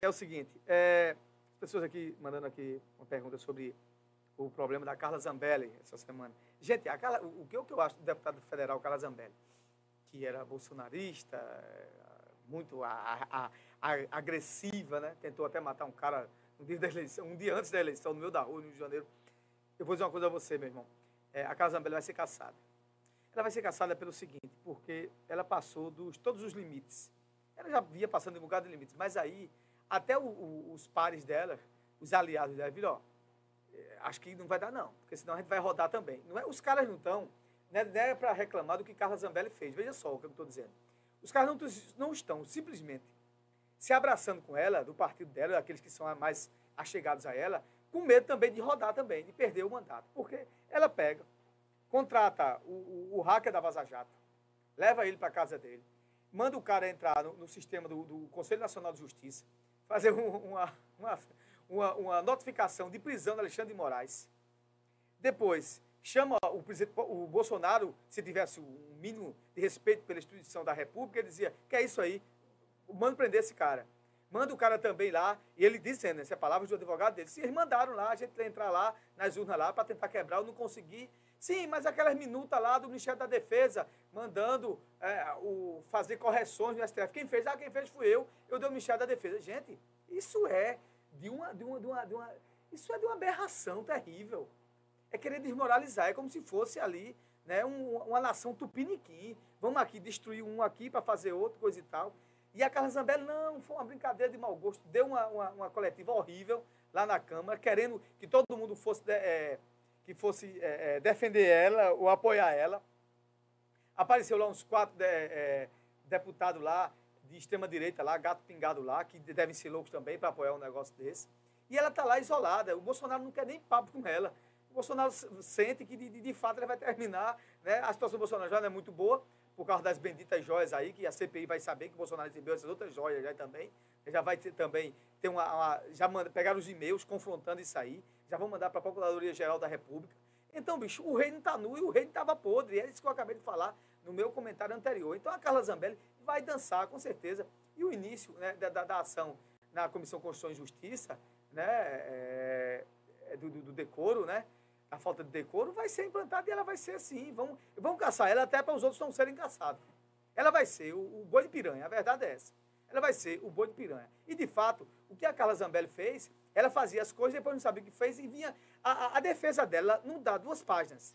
é o seguinte, é, as pessoas aqui mandando aqui uma pergunta sobre o problema da Carla Zambelli essa semana. Gente, a Carla, o, o que eu acho do deputado federal Carla Zambelli, que era bolsonarista, muito a, a, a, agressiva, né? Tentou até matar um cara um dia, da eleição, um dia antes da eleição, no meio da rua, no Rio de Janeiro. Eu vou dizer uma coisa a você, meu irmão. É, a Carla Zambelli vai ser caçada. Ela vai ser caçada pelo seguinte, porque ela passou dos todos os limites. Ela já via passando um bocado de limites, mas aí, até o, o, os pares dela, os aliados dela, viram, ó, é, acho que não vai dar não, porque senão a gente vai rodar também. Não é, os caras não estão, né, não é para reclamar do que Carla Zambelli fez. Veja só o que eu estou dizendo. Os caras não, não estão simplesmente se abraçando com ela, do partido dela, daqueles que são mais achegados a ela, com medo também de rodar também, de perder o mandato. Porque ela pega, contrata o, o, o hacker da Vaza Jato, leva ele para casa dele, manda o cara entrar no, no sistema do, do, Conselho Nacional de Justiça, fazer um, uma, uma, uma, uma, notificação de prisão de Alexandre de Moraes. Depois, chama o, o Bolsonaro, se tivesse um mínimo de respeito pela instituição da República, ele dizia, que é isso aí, manda prender esse cara. Manda o cara também lá, e ele dizendo, essa é a palavra do advogado dele, se eles mandaram lá, a gente entrar lá, nas urnas lá, para tentar quebrar, eu não consegui. Sim, mas aquelas minutas lá do Ministério da Defesa, mandando é, o, fazer correções no STF. Quem fez? Ah, quem fez fui eu, eu dei o Ministério da Defesa. Gente, isso é de uma, de uma, de uma, de uma isso é de uma aberração terrível. É querer desmoralizar, é como se fosse ali né, um, uma nação tupiniquim. Vamos aqui destruir um aqui para fazer outro, coisa e tal. E a Carla Zambelli, não, foi uma brincadeira de mau gosto. Deu uma, uma, uma coletiva horrível lá na Câmara, querendo que todo mundo fosse, é, que fosse é, defender ela ou apoiar ela. Apareceu lá uns quatro de, é, deputados lá, de extrema-direita lá, gato pingado lá, que devem ser loucos também para apoiar um negócio desse. E ela está lá isolada. O Bolsonaro não quer nem papo com ela. O Bolsonaro sente que, de, de, de fato, ele vai terminar. Né? A situação do Bolsonaro já não é muito boa por causa das benditas joias aí, que a CPI vai saber que o Bolsonaro recebeu essas outras joias já também. Já vai ter também, ter uma, uma já manda, pegaram os e-mails confrontando isso aí, já vão mandar para a Procuradoria-Geral da República. Então, bicho, o rei não está nu e o rei estava podre. É isso que eu acabei de falar no meu comentário anterior. Então, a Carla Zambelli vai dançar, com certeza. E o início né, da, da, da, ação na Comissão Constituição e Justiça, né, é, é do, do, do decoro, né, a falta de decoro vai ser implantada e ela vai ser assim. Vamos, vamos caçar ela até para os outros não serem caçados. Ela vai ser o, o boi de piranha, a verdade é essa. Ela vai ser o boi de piranha. E, de fato, o que a Carla Zambelli fez, ela fazia as coisas, depois não sabia o que fez e vinha. A, a, a defesa dela não dá duas páginas.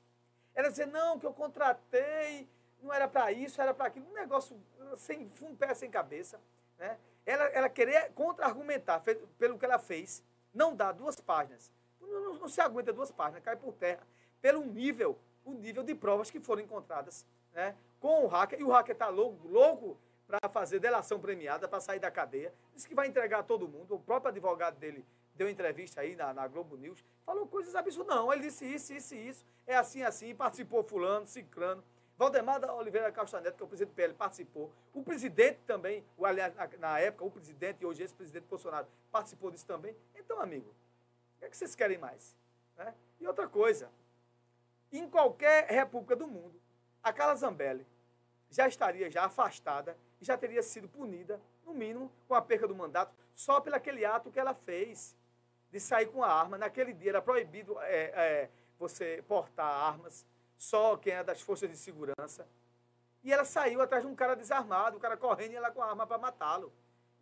Ela dizia, não, que eu contratei, não era para isso, era para aquilo. Um negócio sem um pé, sem cabeça. Né? Ela, ela querer contra-argumentar pelo que ela fez, não dá duas páginas não, não, se aguenta duas páginas, cai por terra, pelo nível, o nível de provas que foram encontradas né, com o hacker. E o hacker está louco, louco para fazer delação premiada, para sair da cadeia. Disse que vai entregar todo mundo. O próprio advogado dele deu entrevista aí na, na Globo News, falou coisas absurdas. Não, ele disse isso, isso e isso. É assim, assim, participou fulano, ciclano. Valdemar da Oliveira Castanheira, que é o presidente do PL, participou. O presidente também, o, aliás, na, na época, o presidente e hoje esse-presidente Bolsonaro participou disso também. Então, amigo, que, é que vocês querem mais? Né? E outra coisa, em qualquer república do mundo, a Carla Zambelli já estaria já afastada e já teria sido punida, no mínimo, com a perca do mandato, só pelo aquele ato que ela fez de sair com a arma. Naquele dia era proibido é, é, você portar armas, só quem é das forças de segurança. E ela saiu atrás de um cara desarmado, o cara correndo e ela com a arma para matá-lo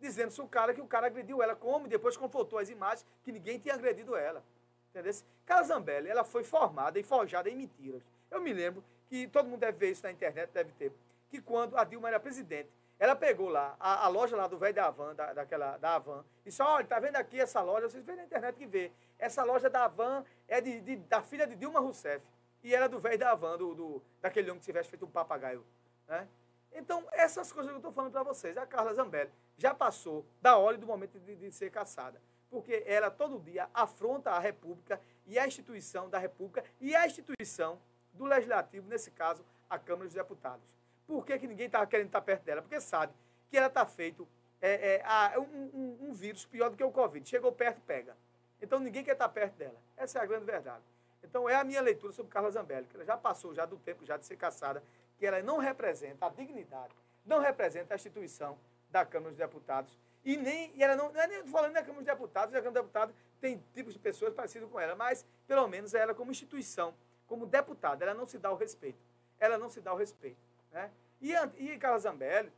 dizendo-se o cara que o cara agrediu ela, como depois confrontou as imagens que ninguém tinha agredido ela. Entendeu? Carla Zambelli, ela foi formada e forjada em mentiras. Eu me lembro que todo mundo deve ver isso na internet, deve ter, que quando a Dilma era presidente, ela pegou lá a, a loja lá do velho da Avan, da, daquela, da Avan, e só, olha, tá vendo aqui essa loja? Vocês veem na internet que vê. Essa loja da Avan é de, de da filha de Dilma Rousseff. E era do velho da Avan, do, do, daquele homem que tivesse feito um papagaio. Né? Então, essas coisas que eu estou falando para vocês, a Carla Zambelli já passou da hora e do momento de, de, ser caçada. Porque ela todo dia afronta a República e a instituição da República e a instituição do Legislativo, nesse caso, a Câmara dos Deputados. Por que, que ninguém estava querendo estar perto dela? Porque sabe que ela está feito é, é, a, um, um, um, vírus pior do que o Covid. Chegou perto, pega. Então ninguém quer estar perto dela. Essa é a grande verdade. Então é a minha leitura sobre Carla Zambelli, que ela já passou já do tempo já de ser caçada que ela não representa a dignidade, não representa a instituição da Câmara dos Deputados E nem, e ela não, não é nem falando na Câmara dos Deputados, na Câmara dos Deputados tem tipos de pessoas parecidas com ela, mas pelo menos ela como instituição, como deputada, ela não se dá o respeito. Ela não se dá o respeito. Né? E, e Carla Zambelli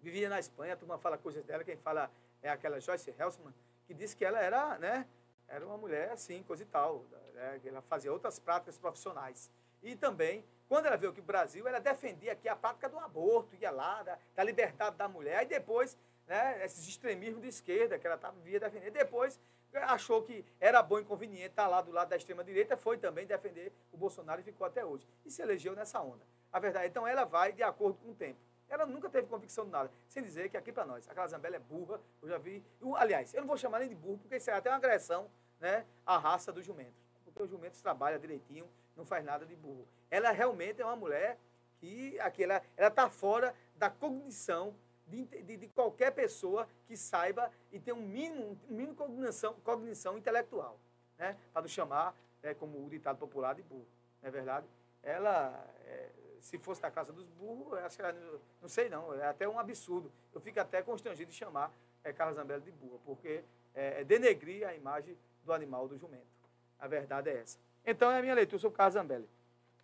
vivia na Espanha, a turma fala coisas dela, quem fala é aquela Joyce Helsman, que disse que ela era, né, era uma mulher assim, coisa e tal, né, ela fazia outras práticas profissionais. E também, quando ela veio aqui o Brasil, ela defendia aqui a prática do aborto, ia lá, da, da liberdade da mulher, e depois, né, esses extremismos de esquerda que ela tava, via defender, depois achou que era bom e conveniente estar lá do lado da extrema-direita, foi também defender o Bolsonaro e ficou até hoje. E se elegeu nessa onda. A verdade, então ela vai de acordo com o tempo. Ela nunca teve convicção de nada. Sem dizer que aqui para nós, a Zambella é burra, eu já vi. Eu, aliás, eu não vou chamar nem de burro, porque isso é até uma agressão né, à raça dos jumentos. Porque os jumentos trabalham direitinho, não faz nada de burro. Ela realmente é uma mulher que aqui, ela está fora da cognição de, de, de, qualquer pessoa que saiba e tenha um mínimo, um mínimo cognição, cognição intelectual. Né? Para chamar, é, como o ditado popular, de burro. Não é verdade? Ela, é, se fosse da casa dos burros, acho que ela, não sei não, é até um absurdo. Eu fico até constrangido de chamar é, Carla Zambelli de burra, porque é, é denegrir a imagem do animal do jumento. A verdade é essa. Então é a minha leitura sobre Carla Zambelli.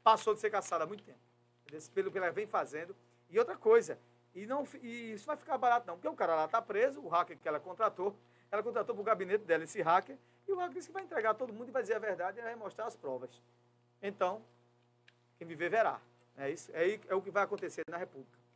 Passou de ser caçada há muito tempo. Pelo que ela vem fazendo. E outra coisa, e, não, e isso vai ficar barato não, porque o cara lá está preso, o hacker que ela contratou, ela contratou para o gabinete dela esse hacker, e o hacker disse que vai entregar todo mundo e vai dizer a verdade e vai mostrar as provas. Então, quem viver verá. É isso, é, é o que vai acontecer na República.